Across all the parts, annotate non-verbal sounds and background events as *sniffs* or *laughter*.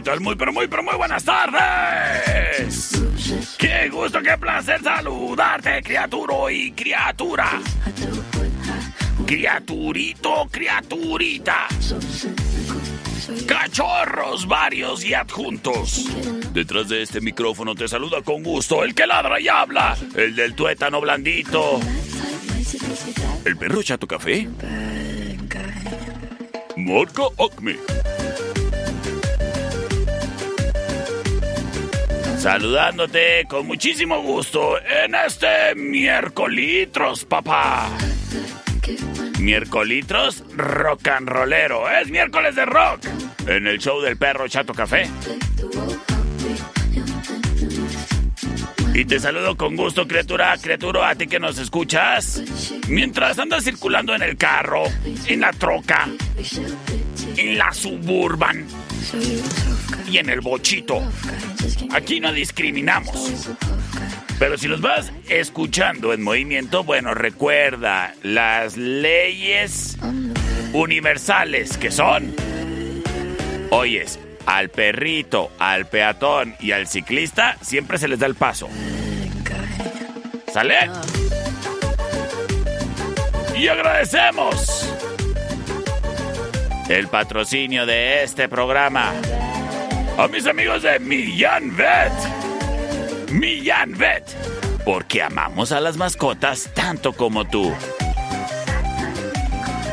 ¿Qué tal? Muy, pero muy, pero muy buenas tardes. Qué gusto, qué placer saludarte, criaturo y criatura. Criaturito, criaturita. Cachorros varios y adjuntos. Detrás de este micrófono te saluda con gusto el que ladra y habla, el del tuétano blandito. ¿El perro chato café? Marca Acme. Saludándote con muchísimo gusto en este miércolitros, papá. Miércolitros rock and rollero. Es miércoles de rock. En el show del perro Chato Café. Y te saludo con gusto, criatura, criatura, a ti que nos escuchas. Mientras andas circulando en el carro, en la troca, en la suburban y en el bochito. Aquí no discriminamos. Pero si los vas escuchando en movimiento, bueno, recuerda las leyes universales que son. Oyes, al perrito, al peatón y al ciclista siempre se les da el paso. ¿Sale? Y agradecemos el patrocinio de este programa a mis amigos de Millán Vet. Millán Vet. Porque amamos a las mascotas tanto como tú.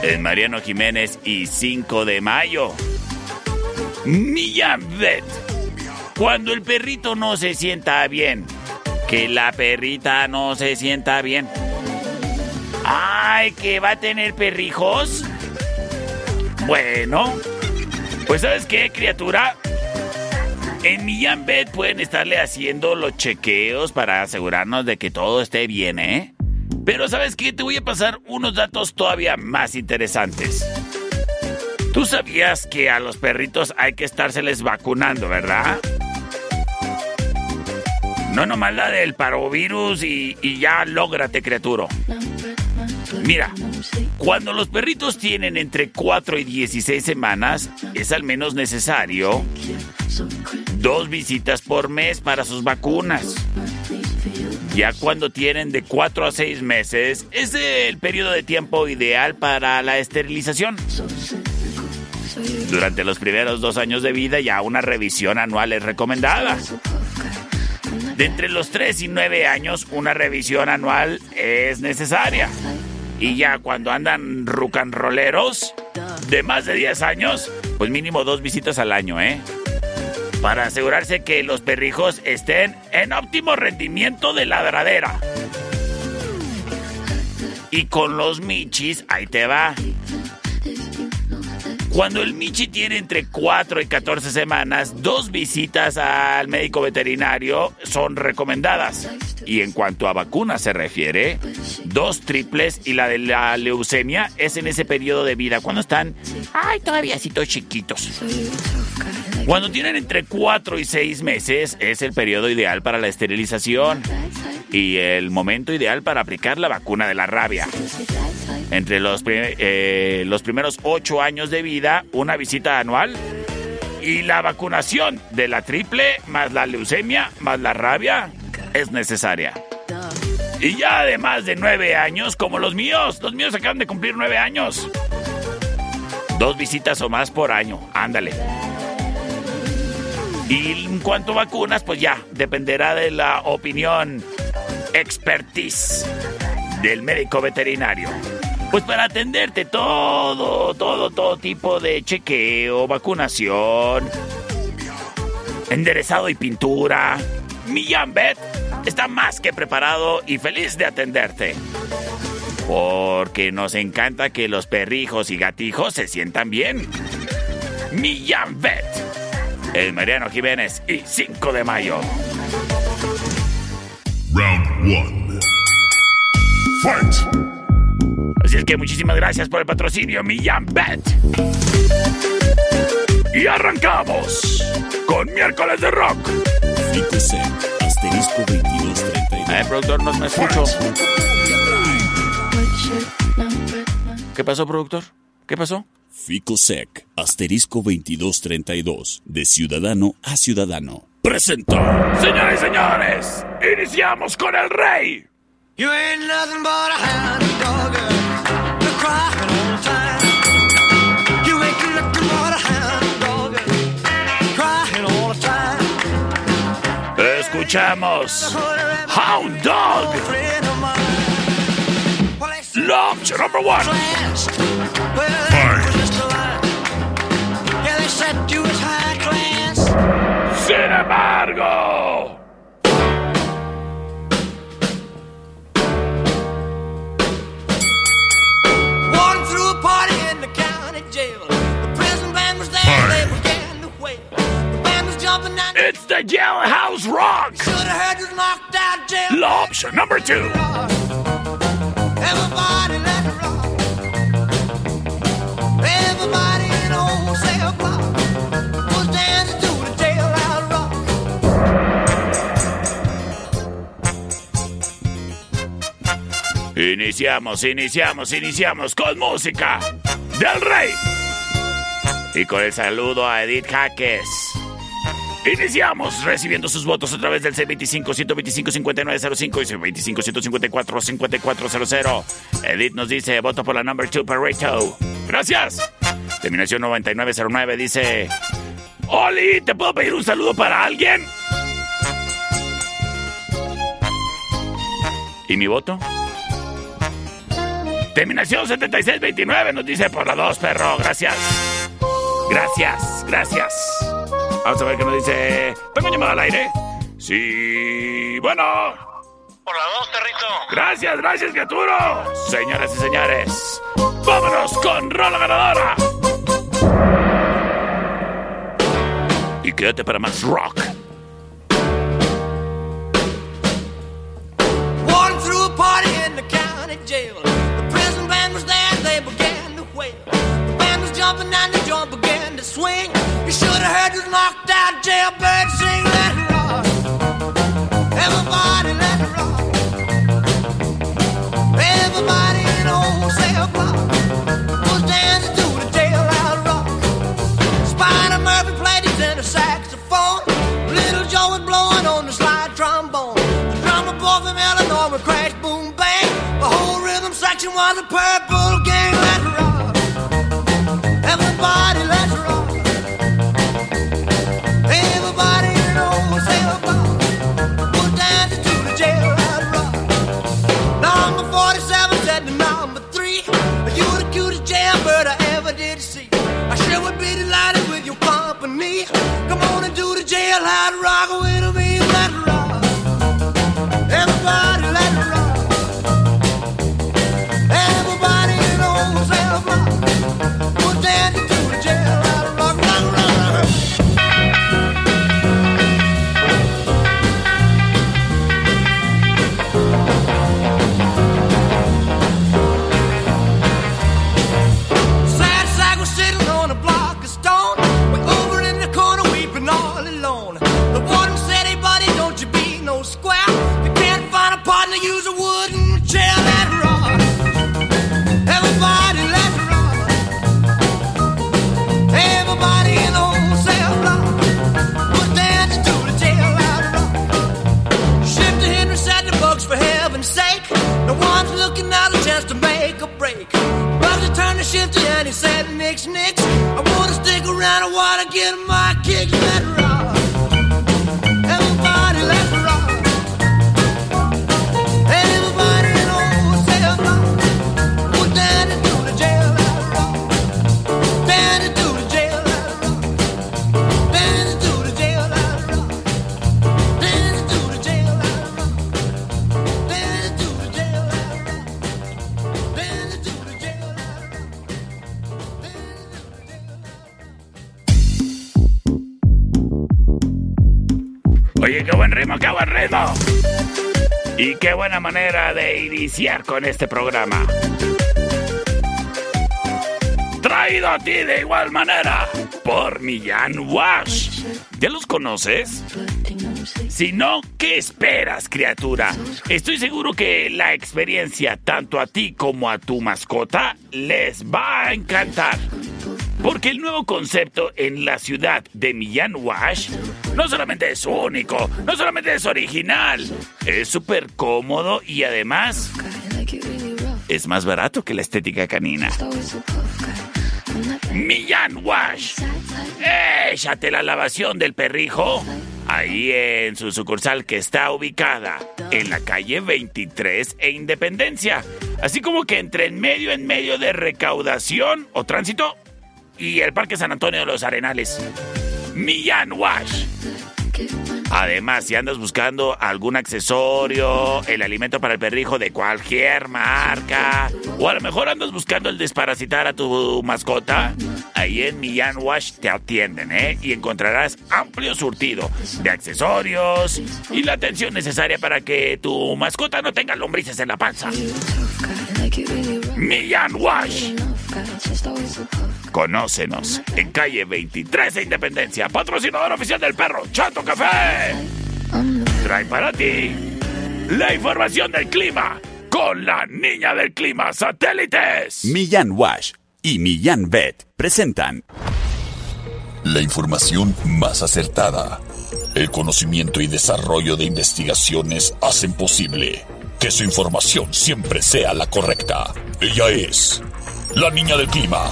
En Mariano Jiménez y 5 de mayo. Millán Vet. Cuando el perrito no se sienta bien, que la perrita no se sienta bien. Ay, que va a tener perrijos. Bueno, pues ¿sabes qué, criatura? En Millán Vet pueden estarle haciendo los chequeos para asegurarnos de que todo esté bien, ¿eh? Pero ¿sabes qué? Te voy a pasar unos datos todavía más interesantes. Tú sabías que a los perritos hay que estárseles vacunando, ¿verdad? No nomás la del parovirus y, y ya lógrate, criatura. Mira, cuando los perritos tienen entre 4 y 16 semanas, es al menos necesario dos visitas por mes para sus vacunas. Ya cuando tienen de 4 a 6 meses, es el periodo de tiempo ideal para la esterilización. Durante los primeros dos años de vida ya una revisión anual es recomendada. De entre los 3 y 9 años, una revisión anual es necesaria. Y ya cuando andan rucanroleros de más de 10 años, pues mínimo dos visitas al año, ¿eh? Para asegurarse que los perrijos estén en óptimo rendimiento de ladradera. Y con los michis, ahí te va. Cuando el Michi tiene entre 4 y 14 semanas, dos visitas al médico veterinario son recomendadas. Y en cuanto a vacunas se refiere, dos triples y la de la leucemia es en ese periodo de vida, cuando están, ay, todavía chiquitos. Cuando tienen entre 4 y 6 meses es el periodo ideal para la esterilización. y el momento ideal para aplicar la vacuna de la rabia. Entre los, eh, los primeros ocho años de vida, una visita anual y la vacunación de la triple más la leucemia más la rabia es necesaria. Y ya de más de nueve años, como los míos, los míos acaban de cumplir nueve años. Dos visitas o más por año, ándale. Y en cuanto a vacunas, pues ya, dependerá de la opinión, expertise del médico veterinario. Pues para atenderte todo, todo, todo tipo de chequeo, vacunación, enderezado y pintura, Millán Bet está más que preparado y feliz de atenderte. Porque nos encanta que los perrijos y gatijos se sientan bien. Millán Bet. El Mariano Jiménez y 5 de mayo. Round 1. Fight. Así es que muchísimas gracias por el patrocinio, Millán Bet. Y arrancamos con miércoles de rock. asterisco 2232. Eh, productor, no me escucho. ¿Qué pasó, productor? ¿Qué pasó? Ficosec, asterisco 2232, de ciudadano a ciudadano. Presentó. Señores y señores, iniciamos con el rey. You ain't nothing but a hound dog, you crying all the time. You ain't nothing but a hound dog, crying all the time. Escuchamos Hound Dog. Love number one. Fight. Sin embargo. It's the jailhouse rock. Law option number two. Everybody let rock. Everybody in old cell block was dancing to the jailhouse rock. Iniciamos, iniciamos, iniciamos con música del rey. Y con el saludo a Edith Jaques. Iniciamos recibiendo sus votos a través del C25-125-5905 y C25-154-5400. Edith nos dice, voto por la number 2 Pareto. Gracias. Terminación 9909 dice, Oli, ¿te puedo pedir un saludo para alguien? ¿Y mi voto? Terminación 7629 nos dice por la 2, perro. Gracias. Gracias, gracias. Vamos a ver qué nos dice. ¿Tengo llamada al aire? Sí. Bueno. Por la dos, perrito. Gracias, gracias, criaturo. Señoras y señores, vámonos con Rola Ganadora. Y quédate para más rock. Walking through a party in the county jail. The prison band was there, they began to wail. The band was jumping and the joint began to swing. You should have heard this knocked out jailbird sing let it rock. Everybody let it rock. Everybody in old cell block was dancing to the jailhouse rock. Spider Murphy played his tenor saxophone. Little Joe was blowing on the slide trombone. The drummer boy from Illinois would crash, boom, bang. The whole rhythm section was a purple be delighted with your company. Come on and do the jailhouse rock with me Let rock. Everybody buena manera de iniciar con este programa. Traído a ti de igual manera por Millán Wash. ¿Ya los conoces? Si no, ¿qué esperas, criatura? Estoy seguro que la experiencia, tanto a ti como a tu mascota, les va a encantar. Porque el nuevo concepto en la ciudad de Millán Wash no solamente es único, no solamente es original, es súper cómodo y además es más barato que la estética canina. Millán Wash. Échate la lavación del perrijo ahí en su sucursal que está ubicada en la calle 23 e Independencia. Así como que entre en medio, en medio de recaudación o tránsito y el Parque San Antonio de los Arenales. Millán Wash. Además, si andas buscando algún accesorio, el alimento para el perrijo de cualquier marca, o a lo mejor andas buscando el desparasitar a tu mascota, ahí en Millán Wash te atienden, ¿eh? Y encontrarás amplio surtido de accesorios y la atención necesaria para que tu mascota no tenga lombrices en la panza. Millán Wash. Conócenos en calle 23 de Independencia, patrocinador oficial del perro Chato Café. Trae para ti la información del clima con la niña del clima satélites. Millán Wash y Millán Vet presentan La información más acertada. El conocimiento y desarrollo de investigaciones hacen posible que su información siempre sea la correcta. Ella es la niña del clima.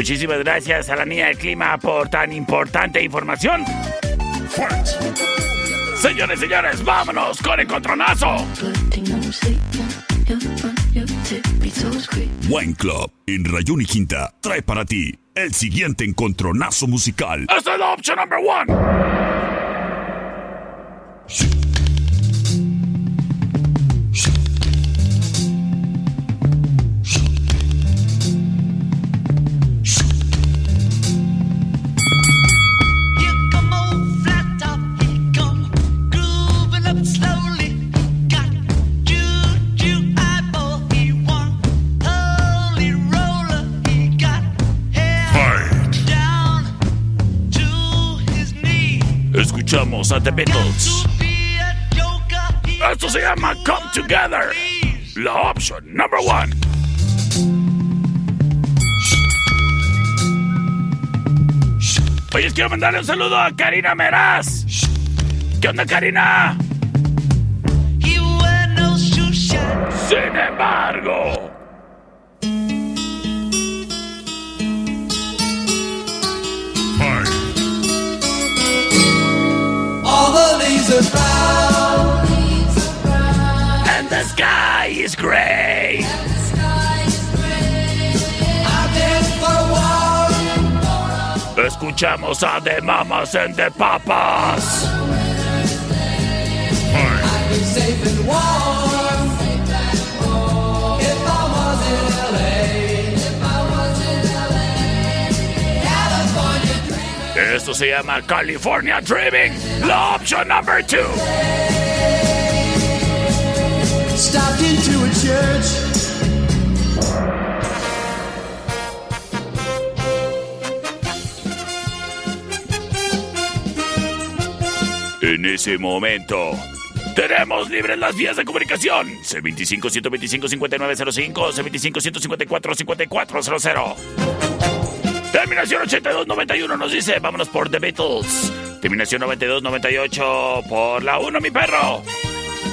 Muchísimas gracias a la niña del clima por tan importante información. Señores, señores, vámonos con el contronazo. Wine Club en Rayón y Quinta trae para ti el siguiente encontronazo musical. Esta es la opción number one. Escuchamos a The Beatles. Esto se llama Come Together. La opción number one. Oye, quiero mandarle un saludo a Karina Meraz. ¿Qué onda, Karina? Sin embargo. All the leaves are brown. And the sky is gray. I've been for a walk. escuchamos a The Mamas and the Papas. Esto se llama California Dreaming, la opción number two. Stopped into a church. En ese momento, tenemos libres las vías de comunicación. C25-125-5905, C25-154-5400. Terminación 8291 nos dice, vámonos por The Beatles. Terminación 9298 por la 1, mi perro.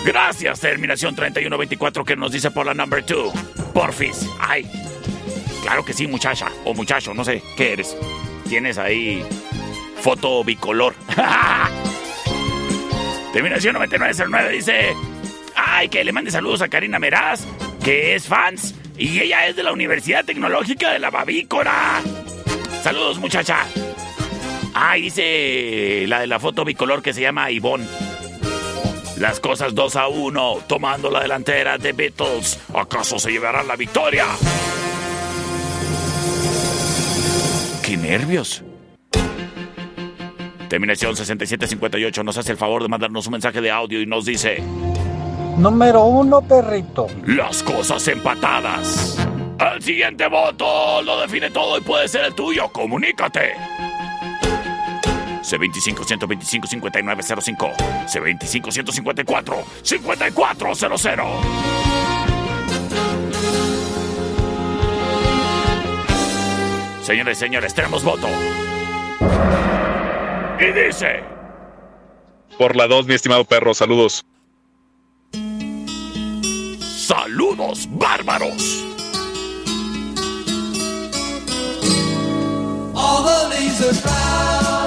Gracias, terminación 3124 que nos dice por la number 2. Porfis. Ay. Claro que sí, muchacha. O muchacho, no sé. ¿Qué eres? Tienes ahí foto bicolor. *laughs* Terminación 9909 dice... Ay, que le mande saludos a Karina Meraz, que es fans. Y ella es de la Universidad Tecnológica de la Bavícora. Saludos, muchacha. Ay, dice la de la foto bicolor que se llama Ivonne. Las cosas 2 a 1, tomando la delantera de Beatles. ¿Acaso se llevará la victoria? ¡Qué nervios! Terminación 6758 nos hace el favor de mandarnos un mensaje de audio y nos dice... Número uno, perrito. Las cosas empatadas. El siguiente voto lo define todo y puede ser el tuyo. Comunícate. C25-125-5905. C25-154-5400. Señores, señores, tenemos voto. Y dice... Por la 2, mi estimado perro, saludos. ¡Saludos, bárbaros! All the leaves are brown,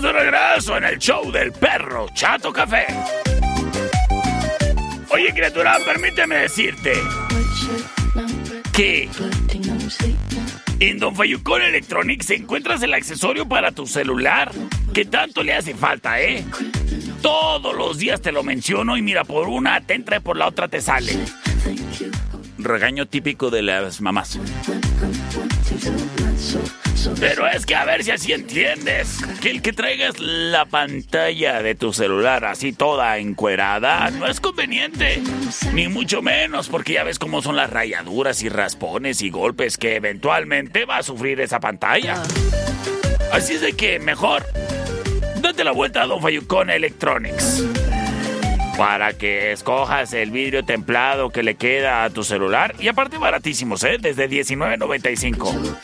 De regreso en el show del perro Chato Café. Oye, criatura, permíteme decirte que en Don Fayucón Electronics encuentras el accesorio para tu celular que tanto le hace falta, ¿eh? Todos los días te lo menciono y mira, por una te entra y por la otra te sale. Regaño típico de las mamás. Pero es que a ver si así entiendes. Que el que traigas la pantalla de tu celular así toda encuerada no es conveniente. Ni mucho menos, porque ya ves cómo son las rayaduras y raspones y golpes que eventualmente va a sufrir esa pantalla. Así es de que mejor date la vuelta a Don Fayucón Electronics. Para que escojas el vidrio templado que le queda a tu celular. Y aparte baratísimos, ¿eh? Desde $19.95.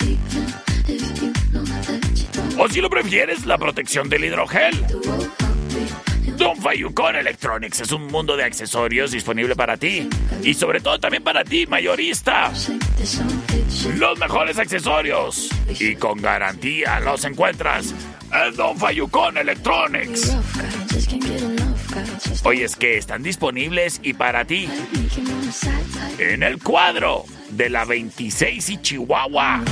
O si lo prefieres, la protección del hidrogel. Don Fayucon Electronics es un mundo de accesorios disponible para ti. Y sobre todo también para ti, mayorista. Los mejores accesorios. Y con garantía los encuentras en Don Fayucon Electronics. Hoy es que están disponibles y para ti. En el cuadro de la 26 y Chihuahua.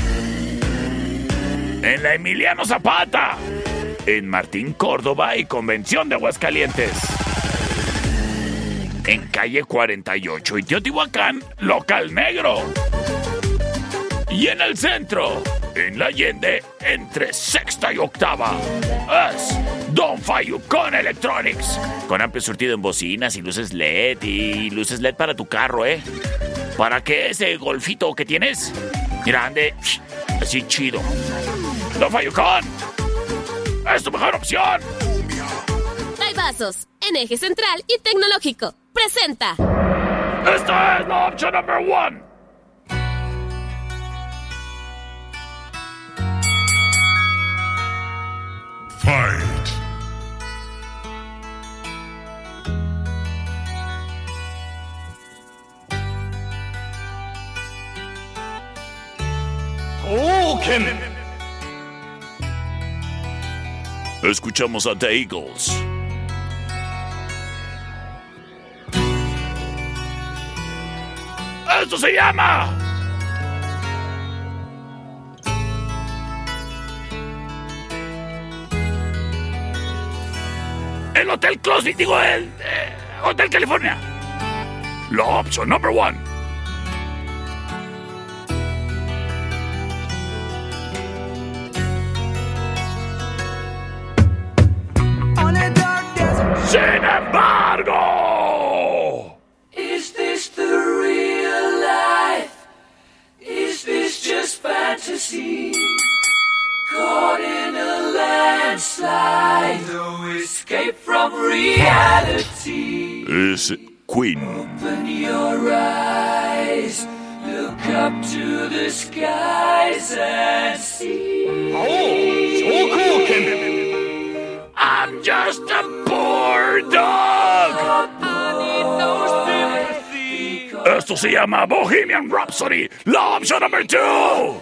En la Emiliano Zapata. En Martín Córdoba y Convención de Aguascalientes. En calle 48 y Teotihuacán, local negro. Y en el centro, en la Allende, entre sexta y octava. Es Don Fayucon Electronics. Con amplio surtido en bocinas y luces LED y luces LED para tu carro, ¿eh? Para que ese golfito que tienes, grande, *sniffs* así chido. Don Fayucon es tu mejor opción. Hay vasos en eje central y tecnológico. Presenta. Esta es la opción number one. Fight! Escuchamos a The Eagles. ¡Esto se llama! El Hotel Closet, digo, el eh, Hotel California. La opción number one. Sin embargo. Is this the real life? Is this just fantasy? Caught in a landslide, no escape from reality. Es Queen. Open your eyes, look up to the skies and see. Oh, I'm just a poor dog. Esto se llama Bohemian Rhapsody, la opción number two.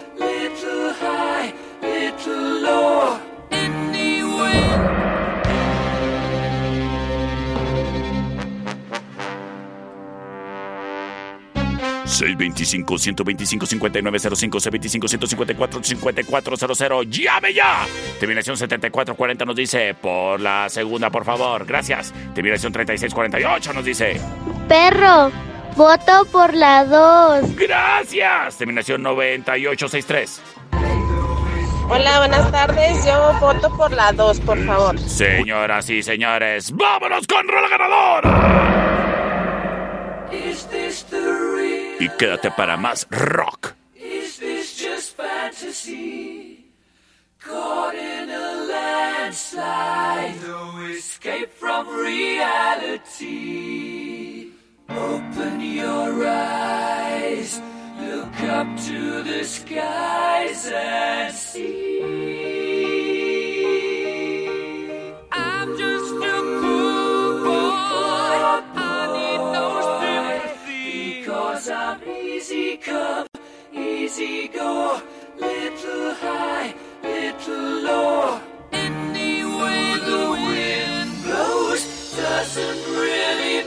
Little high, little low, anywhere. 625-125-5905, C25-154-5400. ¡Llame ya! Terminación 7440 nos dice, por la segunda, por favor. Gracias. Terminación 3648 nos dice, Perro, voto por la 2. gracias. Terminación 9863. Hola, buenas tardes. Yo voto por la 2, por favor. Señoras y señores, vámonos con Rola Ganadora. Is this the real? Y quédate para más rock. Is this just fantasy? Caught in a landslide, no escape from reality. Open your eyes, Up to the skies and see. I'm just a poor boy. I need no sympathy. Because I'm easy come, easy go. Little high, little low. Anyway, the wind blows doesn't really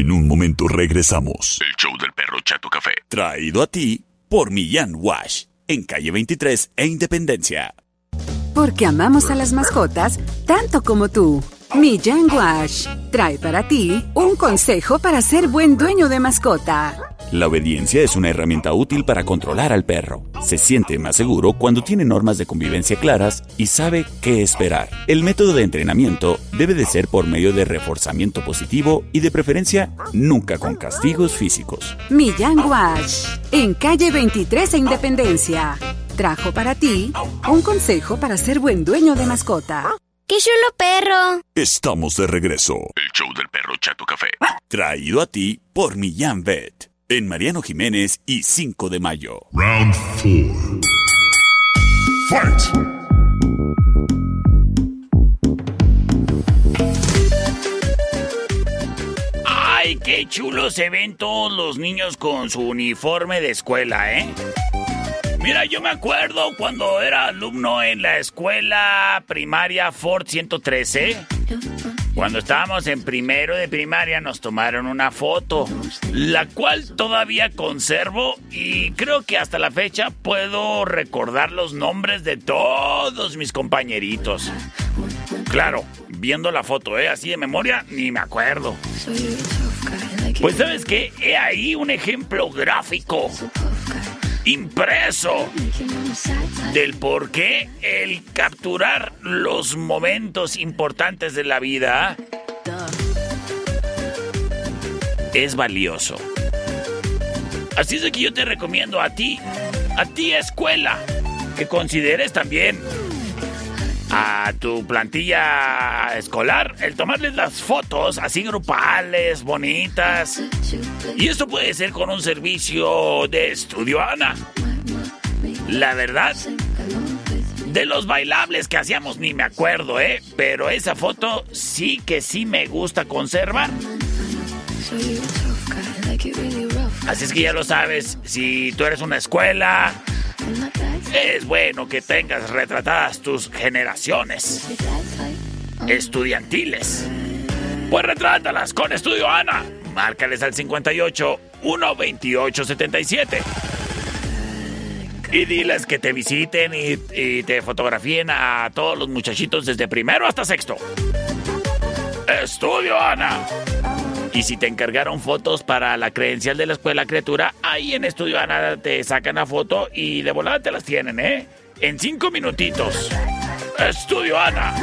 En un momento regresamos. El show del perro Chato Café. Traído a ti por Millán Wash. En calle 23 e Independencia. Porque amamos a las mascotas tanto como tú. Millán Wash trae para ti un consejo para ser buen dueño de mascota. La obediencia es una herramienta útil para controlar al perro. Se siente más seguro cuando tiene normas de convivencia claras y sabe qué esperar. El método de entrenamiento debe de ser por medio de reforzamiento positivo y de preferencia nunca con castigos físicos. Millán Wash, en calle 23 e Independencia. Trajo para ti un consejo para ser buen dueño de mascota. ¡Qué chulo perro! Estamos de regreso. El show del perro Chato Café. Traído a ti por Millán Vet. En Mariano Jiménez y 5 de mayo. Round 4. Fight! ¡Ay, qué chulos se ven todos los niños con su uniforme de escuela, eh! Mira, yo me acuerdo cuando era alumno en la escuela primaria Ford 113. Cuando estábamos en primero de primaria nos tomaron una foto, la cual todavía conservo y creo que hasta la fecha puedo recordar los nombres de todos mis compañeritos. Claro, viendo la foto, ¿eh? Así de memoria, ni me acuerdo. Pues sabes qué, he ahí un ejemplo gráfico impreso del por qué el capturar los momentos importantes de la vida es valioso. Así es de que yo te recomiendo a ti, a ti escuela, que consideres también a tu plantilla escolar el tomarles las fotos así grupales, bonitas. Y esto puede ser con un servicio de estudio Ana. La verdad, de los bailables que hacíamos ni me acuerdo, ¿eh? Pero esa foto sí que sí me gusta conservar. Así es que ya lo sabes, si tú eres una escuela, es bueno que tengas retratadas tus generaciones estudiantiles. Pues retrátalas con Estudio Ana. Márcales al 58 128 77. Y diles que te visiten y, y te fotografíen a todos los muchachitos desde primero hasta sexto. Estudio Ana. Y si te encargaron fotos para la credencial de la escuela criatura, ahí en Estudio Ana te sacan la foto y de volada te las tienen, ¿eh? En cinco minutitos. Estudio Ana.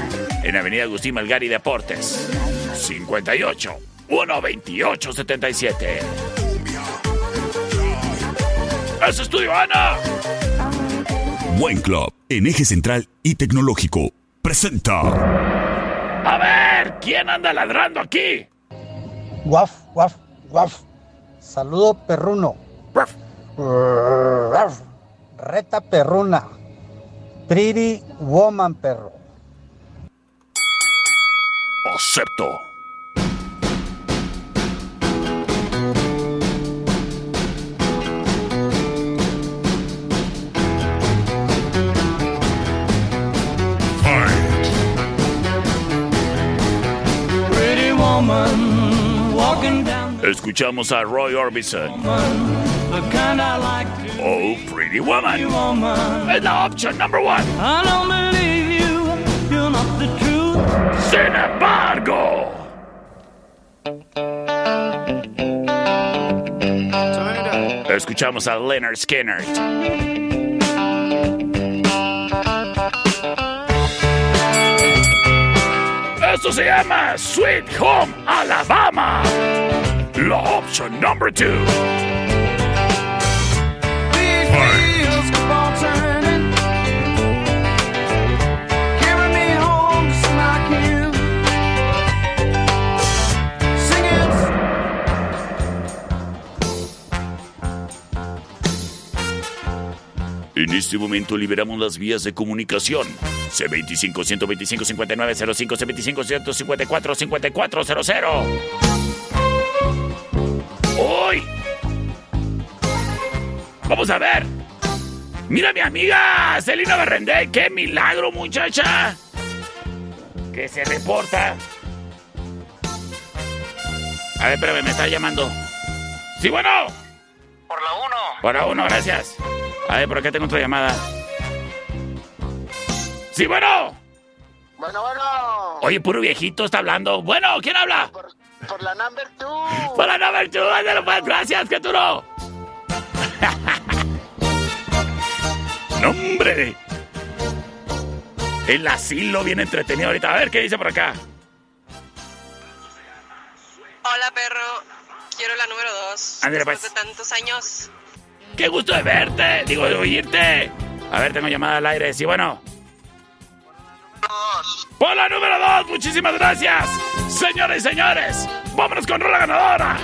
En Avenida Agustín Malgari Deportes. 58 128 77. ¡Es Estudio Ana! Buen Club, en eje central y tecnológico, presenta. A ver, ¿quién anda ladrando aquí? Guaf, guaf, guaf. Saludo perruno. Guaf. Reta perruna. Pretty woman perro. Acepto. Escuchamos a Roy Orbison. Oh, Pretty Woman. Es la opción number one. I don't believe you, you're not the truth. Sin embargo. Escuchamos a Leonard Skinner. Esto se llama Sweet Home Alabama. La opción number two. En este momento liberamos las vías de comunicación. C25 125 Vamos a ver. Mira mi amiga Celina Berrendé. ¡Qué milagro, muchacha! Que se reporta. A ver, espérame, me está llamando. Sí, bueno. Por la 1. Por la uno, gracias. A ver, por acá tengo otra llamada. Sí, bueno. Bueno, bueno. Oye, puro viejito está hablando. Bueno, ¿quién habla? Por, por la number two. Por la number two, ándale, pues, gracias, no. *laughs* ¡Nombre! El asilo bien entretenido ahorita. A ver, ¿qué dice por acá? Hola, perro. Quiero la número dos. Después pues. de tantos años. ¡Qué gusto de verte! Digo, de oírte. A ver, tengo llamada al aire. Sí, bueno. Por la número dos, muchísimas gracias. Señores y señores, vámonos con rola ganadora.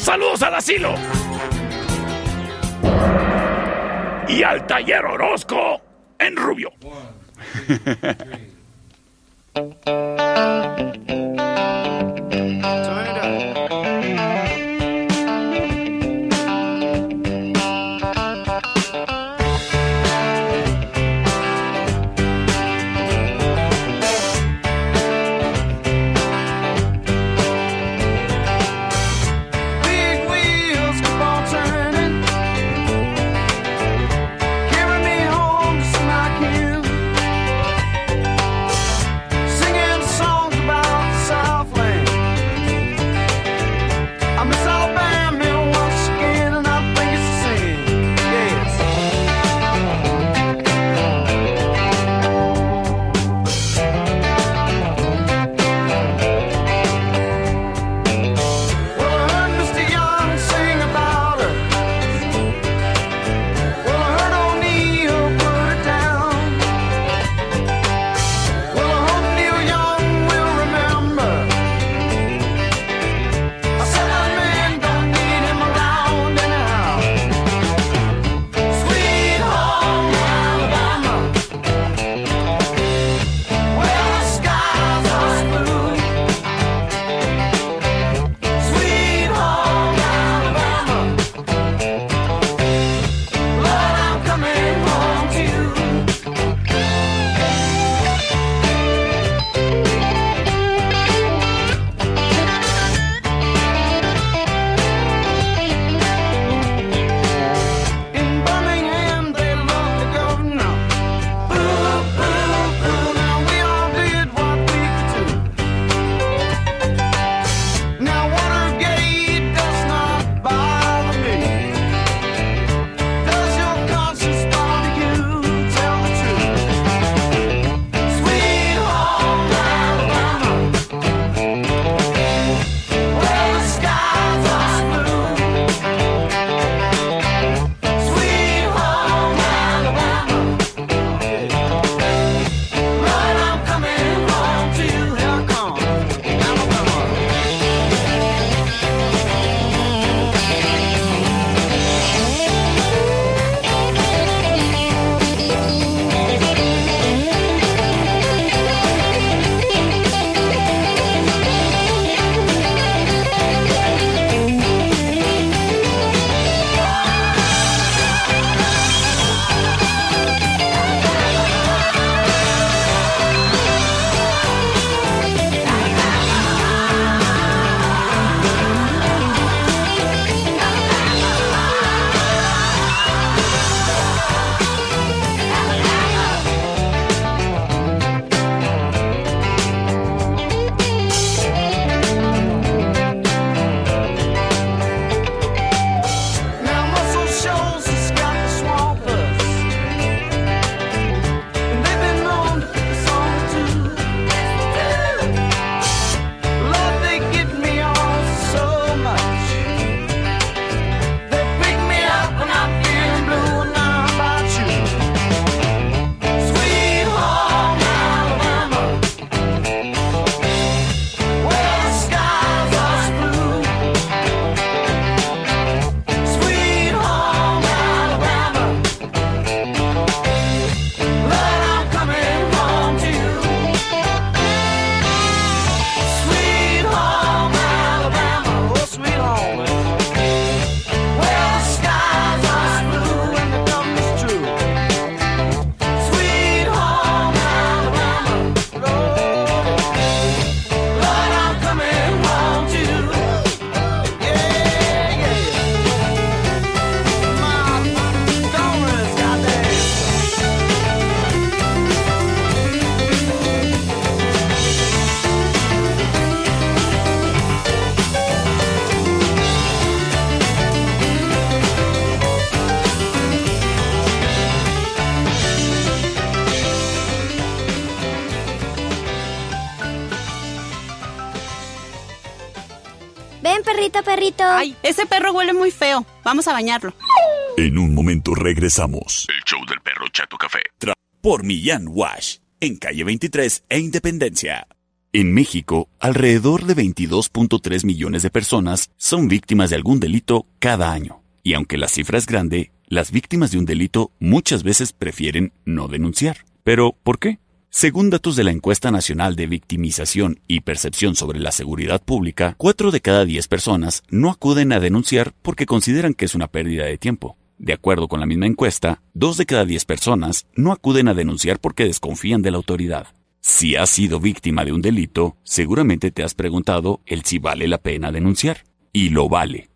Saludos al asilo. Y al taller Orozco en Rubio. Ay, ese perro huele muy feo. Vamos a bañarlo. En un momento regresamos. El show del perro Chato Café. Tra- por Millán Wash, en calle 23 e Independencia. En México, alrededor de 22.3 millones de personas son víctimas de algún delito cada año. Y aunque la cifra es grande, las víctimas de un delito muchas veces prefieren no denunciar. ¿Pero por qué? Según datos de la encuesta nacional de victimización y percepción sobre la seguridad pública, 4 de cada 10 personas no acuden a denunciar porque consideran que es una pérdida de tiempo. De acuerdo con la misma encuesta, 2 de cada 10 personas no acuden a denunciar porque desconfían de la autoridad. Si has sido víctima de un delito, seguramente te has preguntado el si vale la pena denunciar. Y lo vale.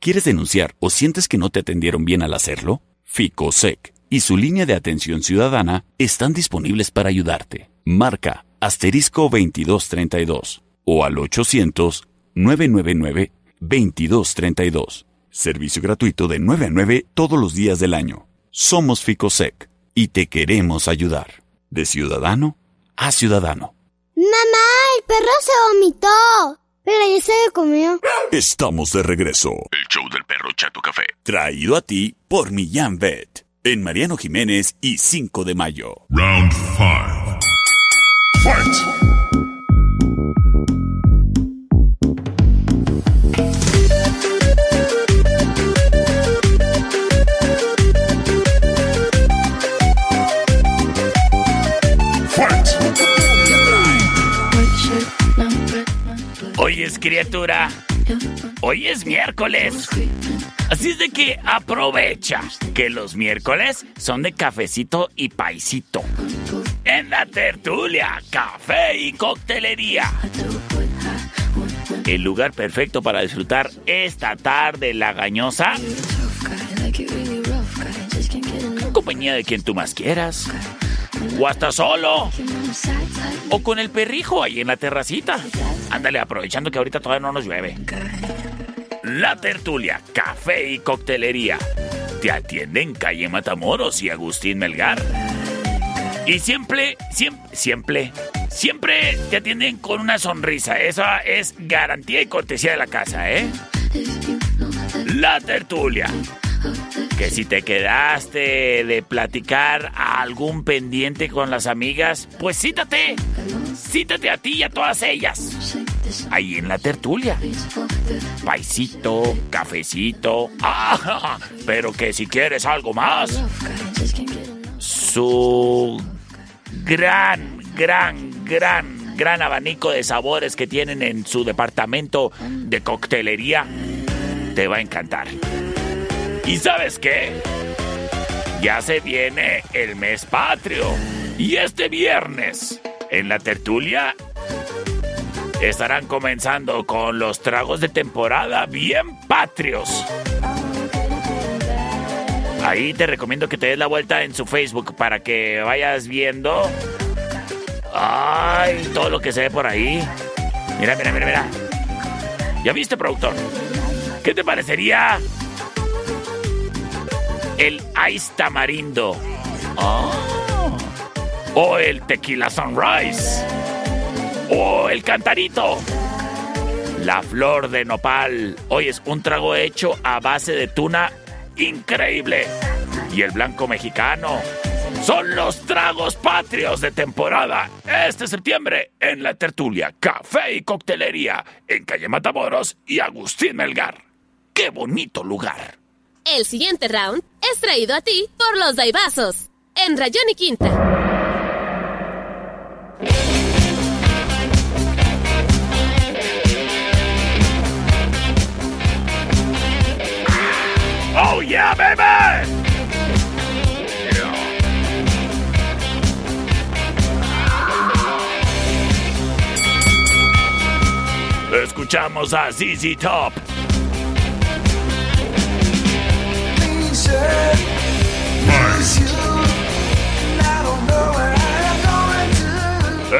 ¿Quieres denunciar o sientes que no te atendieron bien al hacerlo? FICOSEC y su línea de atención ciudadana están disponibles para ayudarte. Marca asterisco 2232 o al 800-999-2232. Servicio gratuito de 9 a 9 todos los días del año. Somos FICOSEC y te queremos ayudar. De ciudadano a ciudadano. Mamá, el perro se vomitó. Pero ya se lo comió. Estamos de regreso. El show del perro Chato Café. Traído a ti por Millán Vet. En Mariano Jiménez y 5 de mayo. Round 5. Fight! Fight! Hoy es criatura. Hoy es miércoles. Así es de que aprovecha que los miércoles son de cafecito y paisito. En la tertulia, café y coctelería. El lugar perfecto para disfrutar esta tarde lagañosa. En compañía de quien tú más quieras. O hasta solo. O con el perrijo ahí en la terracita. Ándale, aprovechando que ahorita todavía no nos llueve. La tertulia, café y coctelería. Te atienden calle Matamoros y Agustín Melgar. Y siempre, siempre, siempre, siempre te atienden con una sonrisa. Esa es garantía y cortesía de la casa, ¿eh? La tertulia. Que si te quedaste de platicar a algún pendiente con las amigas, pues cítate. Cítate a ti y a todas ellas. Ahí en la tertulia. Paisito, cafecito. ¡Ah! *laughs* Pero que si quieres algo más. Su gran, gran, gran, gran abanico de sabores que tienen en su departamento de coctelería te va a encantar. ¿Y sabes qué? Ya se viene el mes patrio. Y este viernes, en la tertulia, estarán comenzando con los tragos de temporada bien patrios. Ahí te recomiendo que te des la vuelta en su Facebook para que vayas viendo. Ay, todo lo que se ve por ahí. Mira, mira, mira, mira. ¿Ya viste, productor? ¿Qué te parecería el ice tamarindo? Ah. O el tequila sunrise. O el cantarito. La flor de nopal. Hoy es un trago hecho a base de tuna increíble. Y el blanco mexicano. Son los tragos patrios de temporada. Este septiembre en la tertulia Café y Coctelería en calle Matamoros y Agustín Melgar. ¡Qué bonito lugar! El siguiente round es traído a ti por los Daibazos. En Rayón y Quinta. ¡Oh yeah, baby! Escuchamos a ZZ Top.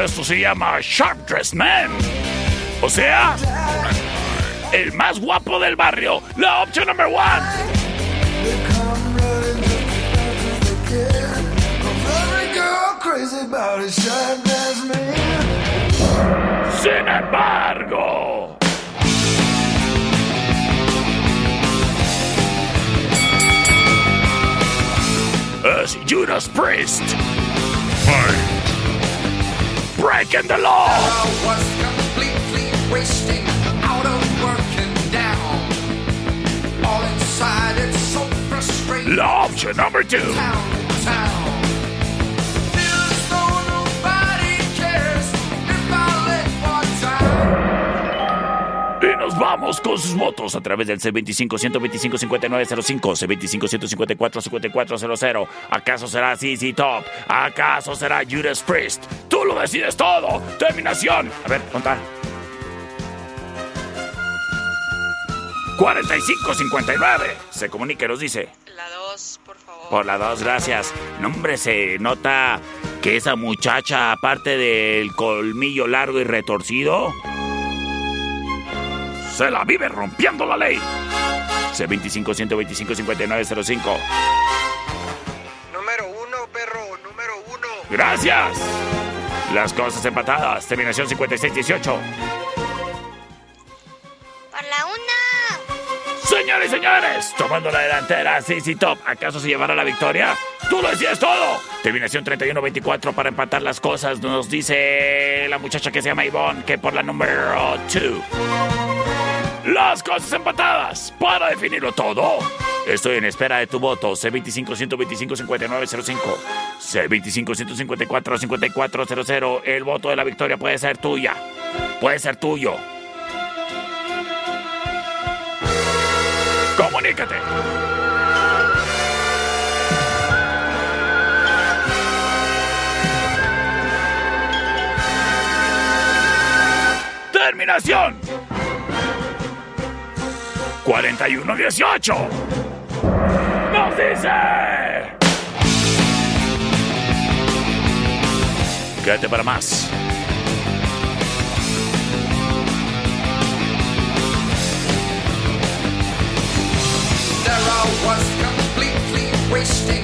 Esto se llama Sharp Dressed Man. O sea, el más guapo del barrio. La opción number one. Sin embargo, es Judas Priest. Breaking the law. was completely wasting, out of work and down. All inside, it's so frustrating. Option number two. Town town. Nos vamos con sus votos a través del C25-125-5905, C25-154-5400. ¿Acaso será CC Top? ¿Acaso será Judas Priest? Tú lo decides todo. Terminación. A ver, contar. 4559. Se comunica y nos dice. La 2, por favor. Por la 2, gracias. No, hombre, se nota que esa muchacha, aparte del colmillo largo y retorcido, se la vive rompiendo la ley. C25-125-5905. Número uno, perro, número uno. Gracias. Las cosas empatadas. Terminación 5618. Por la una. Señores y señores, tomando la delantera, CC Top, ¿acaso se llevará la victoria? Tú lo decías todo. Terminación 31-24 para empatar las cosas. Nos dice la muchacha que se llama Ivonne que por la número 2. Las cosas empatadas. Para definirlo todo. Estoy en espera de tu voto. C25-125-5905. C25-154-5400. El voto de la victoria puede ser tuya. Puede ser tuyo. Comunícate. Terminación. 41-18. Nos dice. Quédate para más. I was completely wasting,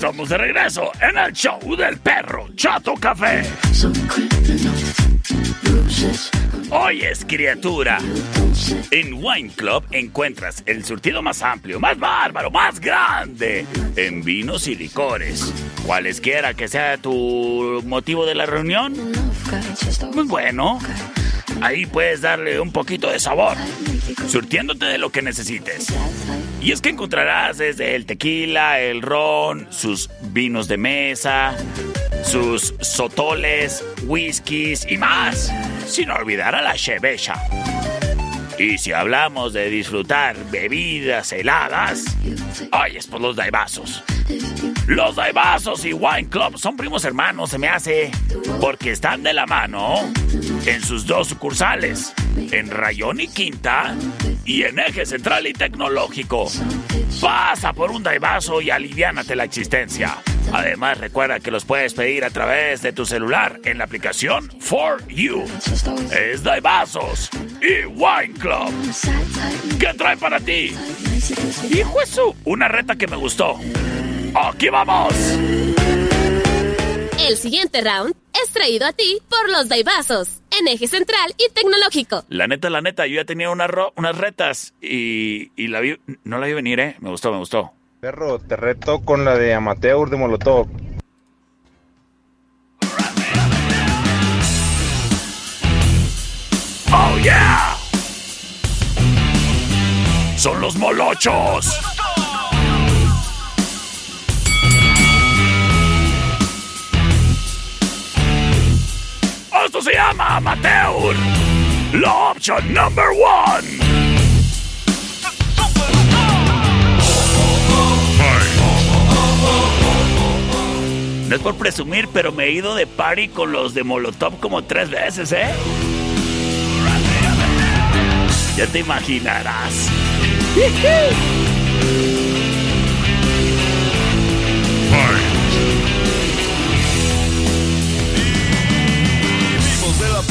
Estamos de regreso en el show del perro Chato Café. Oyes, criatura. En Wine Club encuentras el surtido más amplio, más bárbaro, más grande en vinos y licores. Cualesquiera que sea tu motivo de la reunión, muy bueno. Ahí puedes darle un poquito de sabor, surtiéndote de lo que necesites. Y es que encontrarás desde el tequila, el ron, sus vinos de mesa, sus sotoles, whiskies y más. Sin olvidar a la chevecha. Y si hablamos de disfrutar bebidas heladas, ay, es por los daibazos. Los daibazos y Wine Club son primos hermanos, se me hace, porque están de la mano en sus dos sucursales, en Rayón y Quinta y en Eje Central y Tecnológico. Pasa por un daibazo y aliviánate la existencia. Además, recuerda que los puedes pedir a través de tu celular en la aplicación For You. Es Daibazos y Wine Club. ¿Qué trae para ti? Hijo eso, una reta que me gustó. ¡Aquí vamos! El siguiente round es traído a ti por los Daibazos, en eje central y tecnológico. La neta, la neta, yo ya tenía una ro- unas retas y, y la vi, no la vi venir, ¿eh? Me gustó, me gustó. Perro, te reto con la de Amateur de Molotov. ¡Oh, yeah! Son los molochos. Esto se llama Amateur. La opción number one. No es por presumir, pero me he ido de party con los de Molotov como tres veces, ¿eh? Ya te imaginarás.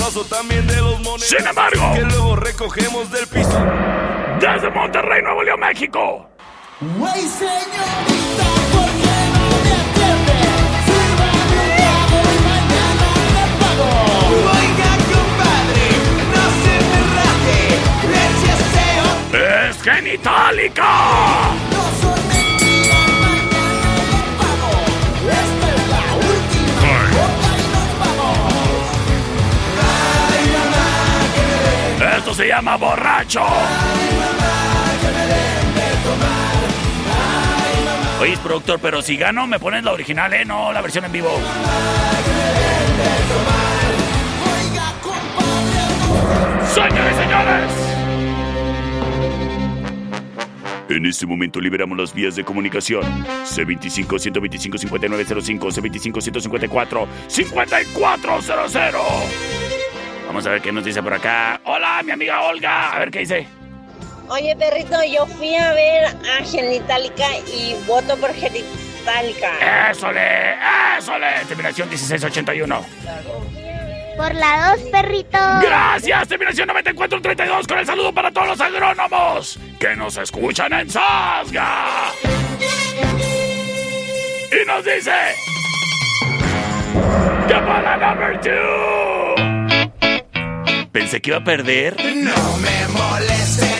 Aplauso también de los monedas. Sin embargo. Que luego recogemos del piso. Desde Monterrey, Nuevo León, México. Güey, señorita, ¿por qué no me atiende? Sírvame un trago y mañana le pago. Oiga, compadre, no se me raje, ¡Es genitálica! Se llama borracho. Oye, productor, pero si gano, me pones la original, ¿eh? No la versión en vivo. Señores señores. En este momento liberamos las vías de comunicación. C25-125-5905, C25-154-5400. Vamos a ver qué nos dice por acá. Hola, mi amiga Olga. A ver qué dice. Oye, perrito, yo fui a ver a Genitalica y voto por Genitalica. ¡Ésole! ¡Ésole! Terminación 1681. Por la dos, perrito. Gracias, terminación 9432 con el saludo para todos los agrónomos que nos escuchan en Sasga. Y nos dice que para la number two. Pensé que iba a perder. No me molestes,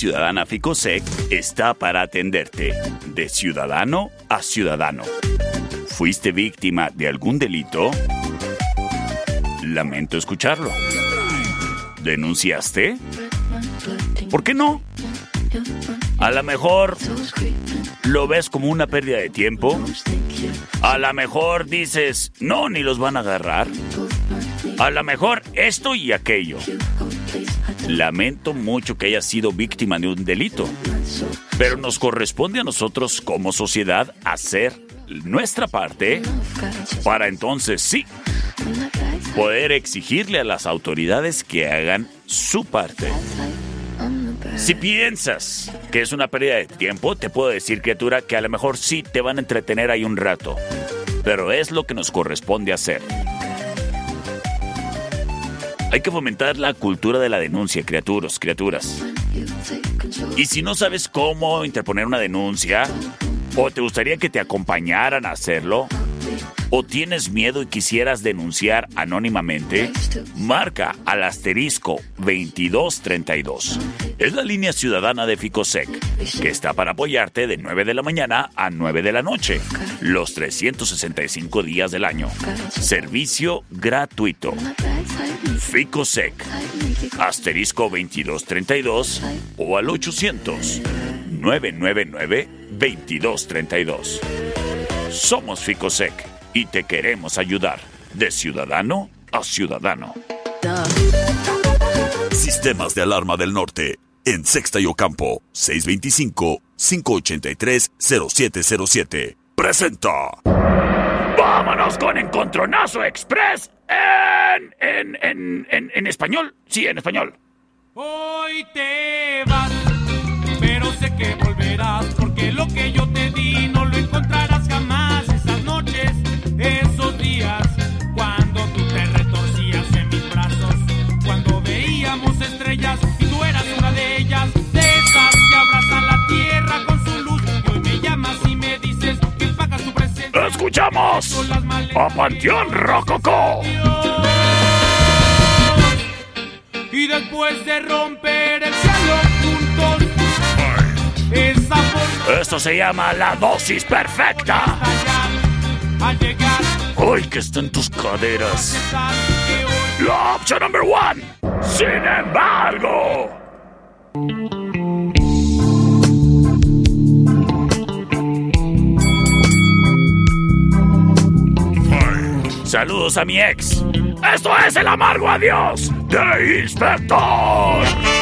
ciudadana Ficosec está para atenderte de ciudadano a ciudadano. ¿Fuiste víctima de algún delito? Lamento escucharlo. ¿Denunciaste? ¿Por qué no? A lo mejor lo ves como una pérdida de tiempo. A lo mejor dices, no, ni los van a agarrar. A lo mejor esto y aquello. Lamento mucho que hayas sido víctima de un delito, pero nos corresponde a nosotros como sociedad hacer nuestra parte para entonces sí poder exigirle a las autoridades que hagan su parte. Si piensas que es una pérdida de tiempo, te puedo decir, criatura, que a lo mejor sí te van a entretener ahí un rato, pero es lo que nos corresponde hacer. Hay que fomentar la cultura de la denuncia, criaturas, criaturas. Y si no sabes cómo interponer una denuncia, o te gustaría que te acompañaran a hacerlo, o tienes miedo y quisieras denunciar anónimamente, marca al asterisco 2232. Es la línea ciudadana de Ficosec, que está para apoyarte de 9 de la mañana a 9 de la noche, los 365 días del año. Servicio gratuito. Ficosec, asterisco 2232 o al 800 999 2232. Somos Ficosec y te queremos ayudar de ciudadano a ciudadano. Sistemas de alarma del norte. En Sexta y Ocampo, 625-583-0707. Presenta. ¡Vámonos con Encontronazo Express! En, en, en, en, en español. Sí, en español. Hoy te vas, pero sé que volverás, porque lo que yo te di no lo encontrarás jamás. ¡Escuchamos! A Panteón Rococó. Y después de romper el cielo juntos, esa forma Esto se llama la dosis perfecta. al llegar ¡Uy, que está en tus caderas! La opción number one. Sin embargo. Saludos a mi ex. Esto es el amargo adiós de Inspector.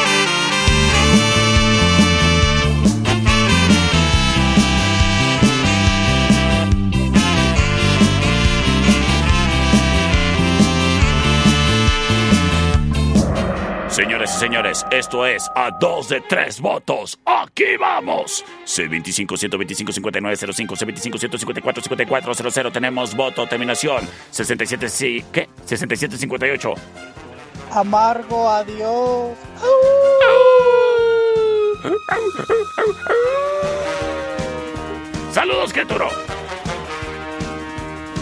Señores y señores, esto es a dos de tres votos. ¡Aquí vamos! C25 125 5905 C25 154 5400 tenemos voto terminación 67 sí, ¿qué? 6758. Amargo adiós. Saludos, criatura.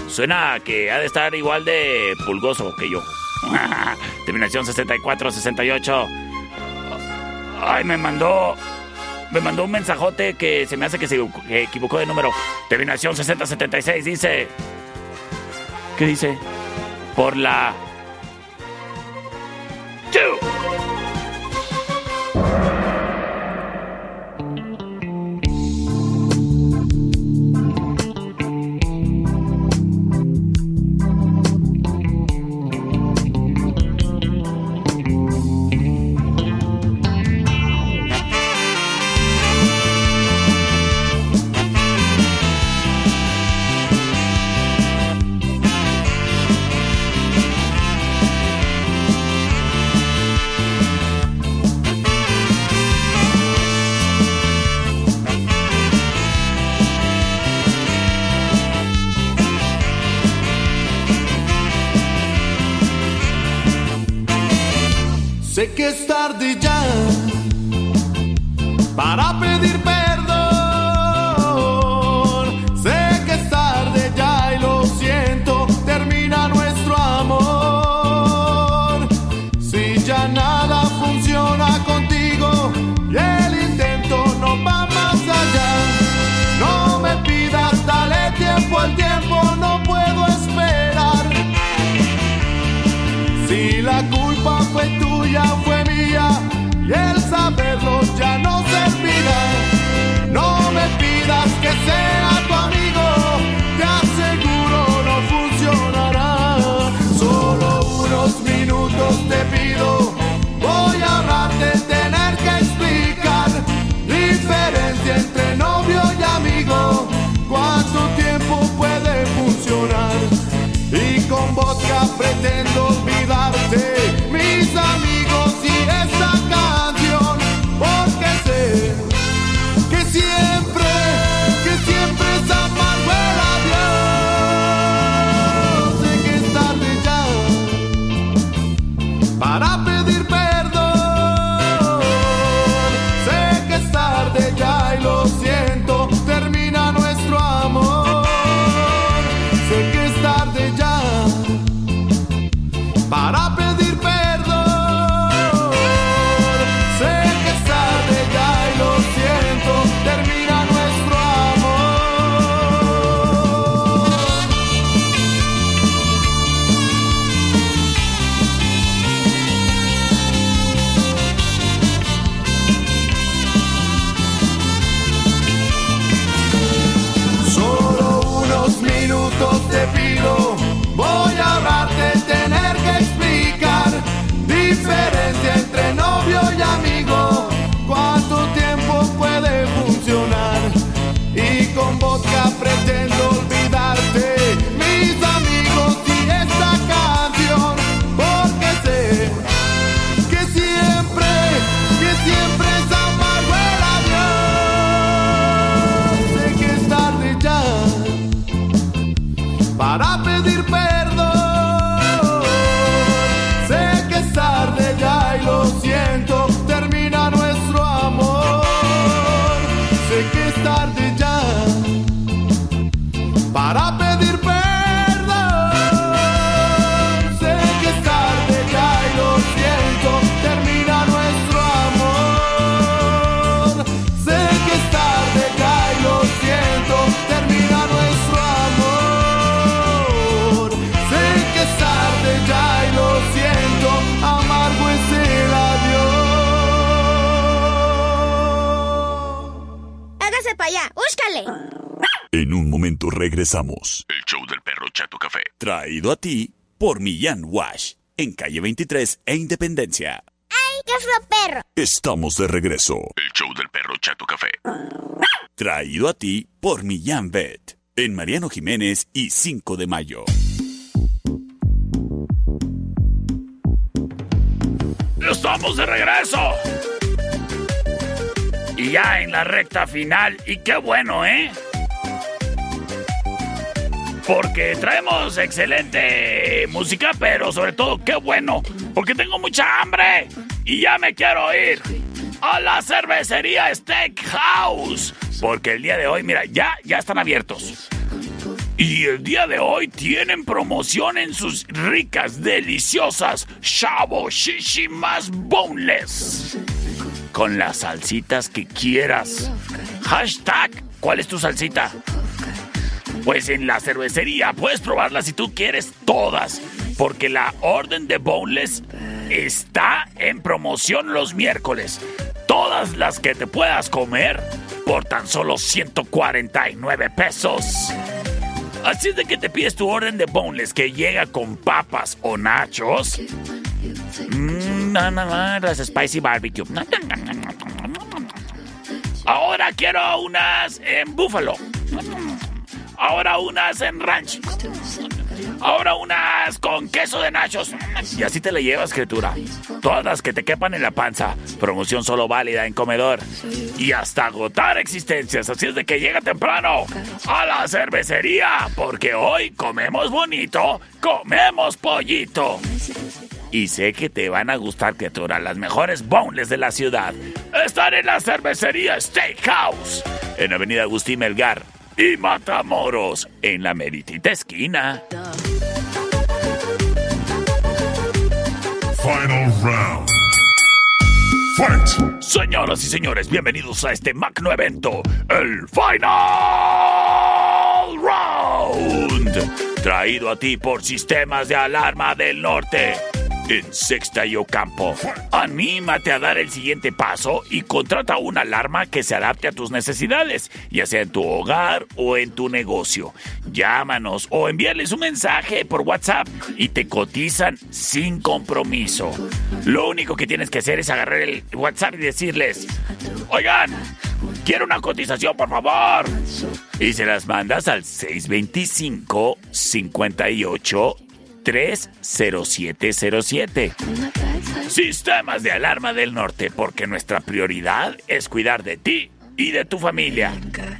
Suena que ha de estar igual de pulgoso que yo. *laughs* Terminación 6468. Ay, me mandó. Me mandó un mensajote que se me hace que se equivocó de número. Terminación 6076 dice. ¿Qué dice? Por la. Two. traído a ti por Millán Wash, en calle 23 e Independencia. ¡Ay, qué fue perro! Estamos de regreso. El show del perro Chato Café. traído a ti por Millán Vet, en Mariano Jiménez y 5 de mayo. Estamos de regreso. Y ya en la recta final, y qué bueno, ¿eh? porque traemos excelente música, pero sobre todo, qué bueno, porque tengo mucha hambre y ya me quiero ir a la cervecería Steakhouse, porque el día de hoy, mira, ya, ya están abiertos. Y el día de hoy tienen promoción en sus ricas, deliciosas Shabo Shishimas Boneless. Con las salsitas que quieras. Hashtag, ¿cuál es tu salsita? Pues en la cervecería puedes probarlas si tú quieres todas, porque la orden de Boneless está en promoción los miércoles. Todas las que te puedas comer por tan solo 149 pesos. Así de que te pides tu orden de boneless que llega con papas o nachos. Mmm, las spicy barbecue. Ahora quiero unas en búfalo. Ahora unas en ranch. Ahora unas con queso de nachos. Y así te la llevas, criatura. Todas las que te quepan en la panza. Promoción solo válida en comedor. Y hasta agotar existencias. Así es de que llega temprano a la cervecería. Porque hoy comemos bonito, comemos pollito. Y sé que te van a gustar, criatura. Las mejores boneless de la ciudad están en la cervecería Steakhouse. En Avenida Agustín Melgar y Matamoros, en la meritita esquina. Final round. Fight! Señoras y señores, bienvenidos a este magno evento, el Final Round. Traído a ti por Sistemas de Alarma del Norte. En Sexta y Ocampo. Anímate a dar el siguiente paso y contrata una alarma que se adapte a tus necesidades, ya sea en tu hogar o en tu negocio. Llámanos o envíales un mensaje por WhatsApp y te cotizan sin compromiso. Lo único que tienes que hacer es agarrar el WhatsApp y decirles, oigan, quiero una cotización, por favor. Y se las mandas al 625 58 30707. Sistemas de alarma del norte, porque nuestra prioridad es cuidar de ti y de tu familia.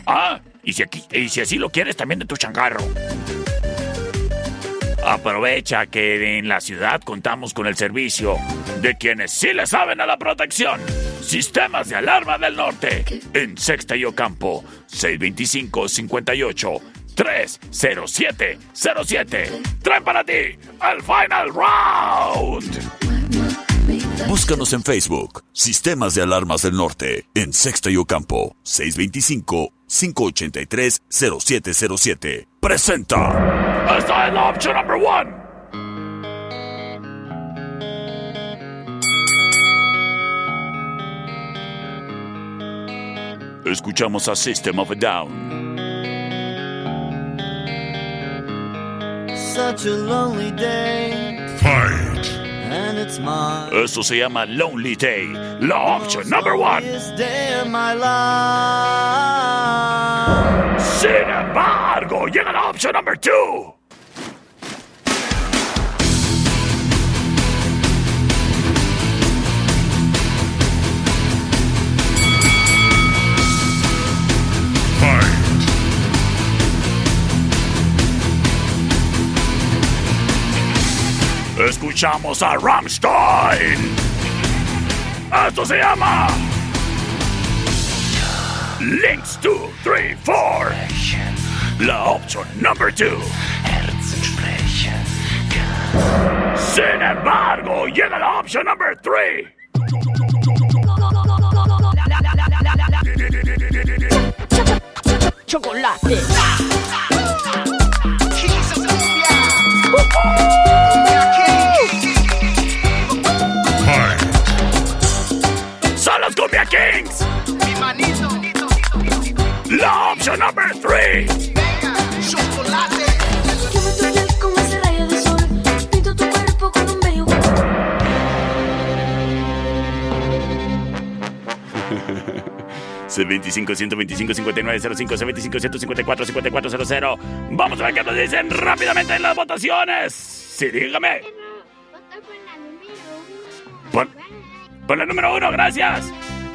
Ah, y si, aquí, y si así lo quieres, también de tu changarro. Aprovecha que en la ciudad contamos con el servicio de quienes sí le saben a la protección. Sistemas de alarma del norte. En Sexta y Ocampo. 625-58 30707. Trae para ti el Final Round. Búscanos en Facebook, Sistemas de Alarmas del Norte, en Sexta y Ocampo, 625-583-0707. Presenta. Esta es la opción number one. Escuchamos a System of a Down. Such a lonely day. Fight! And it's my Eso se llama Lonely Day. La opción number one. day of my life. Sin embargo, llega la opción number two. Escuchamos a Rammstein. Esto se llama Links 2, 3, 4. La opción number 2. Sin embargo, llega la opción number 3. Chocolate. Cumbia Kings. La opción number 3. Como ese rayo de sol, pinto tu cuerpo con un bello C25 125 5905 C25 154 5400 Vamos a ver qué nos dicen rápidamente en las votaciones. Sí, dígame. Por, por la número uno, gracias.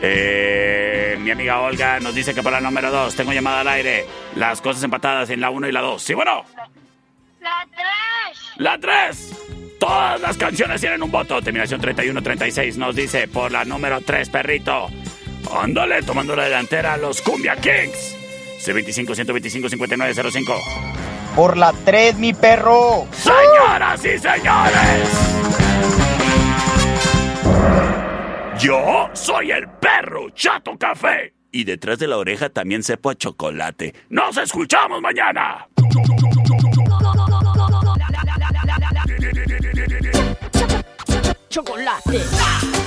Eh, mi amiga Olga nos dice que por la número dos tengo llamada al aire. Las cosas empatadas en la uno y la dos. Sí, bueno. La tres. La 3. Todas las canciones tienen un voto. Terminación 31-36 nos dice por la número 3, perrito. Ándale, tomando la delantera los Cumbia Kings. C25-125-5905. Por la 3, mi perro. Señoras y señores. Yo soy el perro Chato Café. Y detrás de la oreja también sepo a chocolate. ¡Nos escuchamos mañana! chocolate.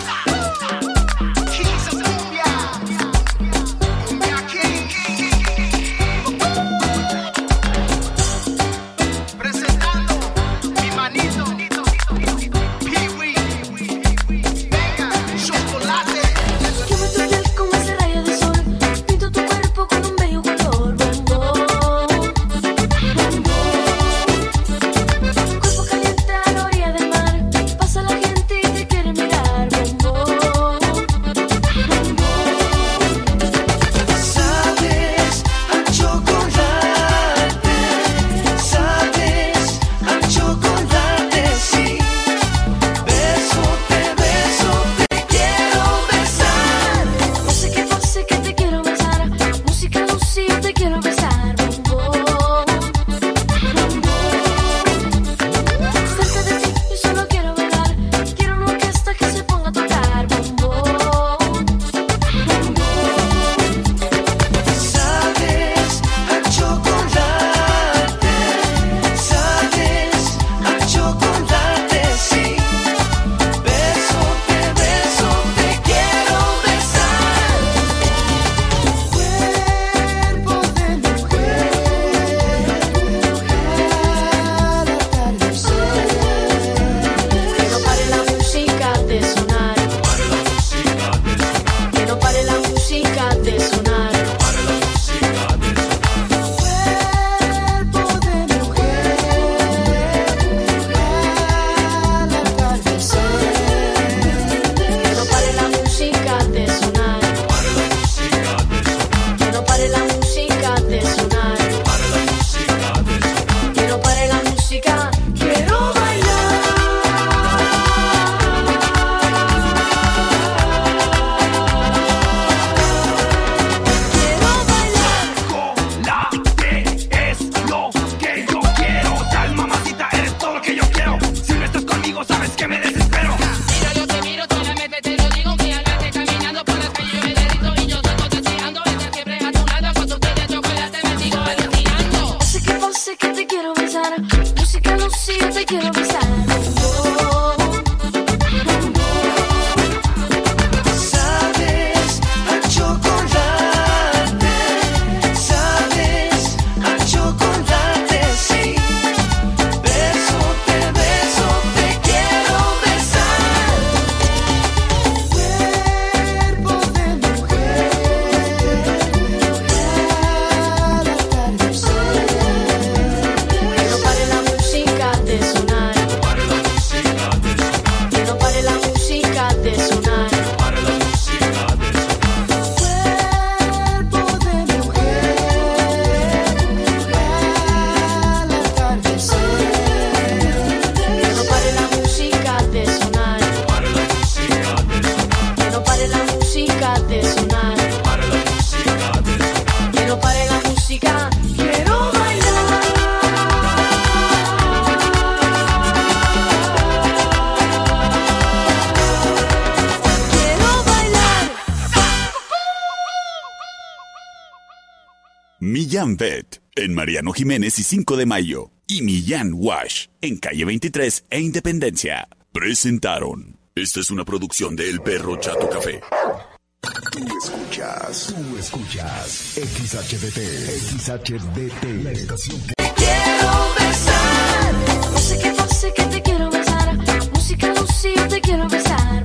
Jiménez y 5 de Mayo y Millán Wash en calle 23 e Independencia. Presentaron. Esta es una producción de El Perro Chato Café. Tú escuchas, tú escuchas XHDT, XHDT, la estación que... Te quiero besar, música, música, te quiero besar, música, música, te quiero besar.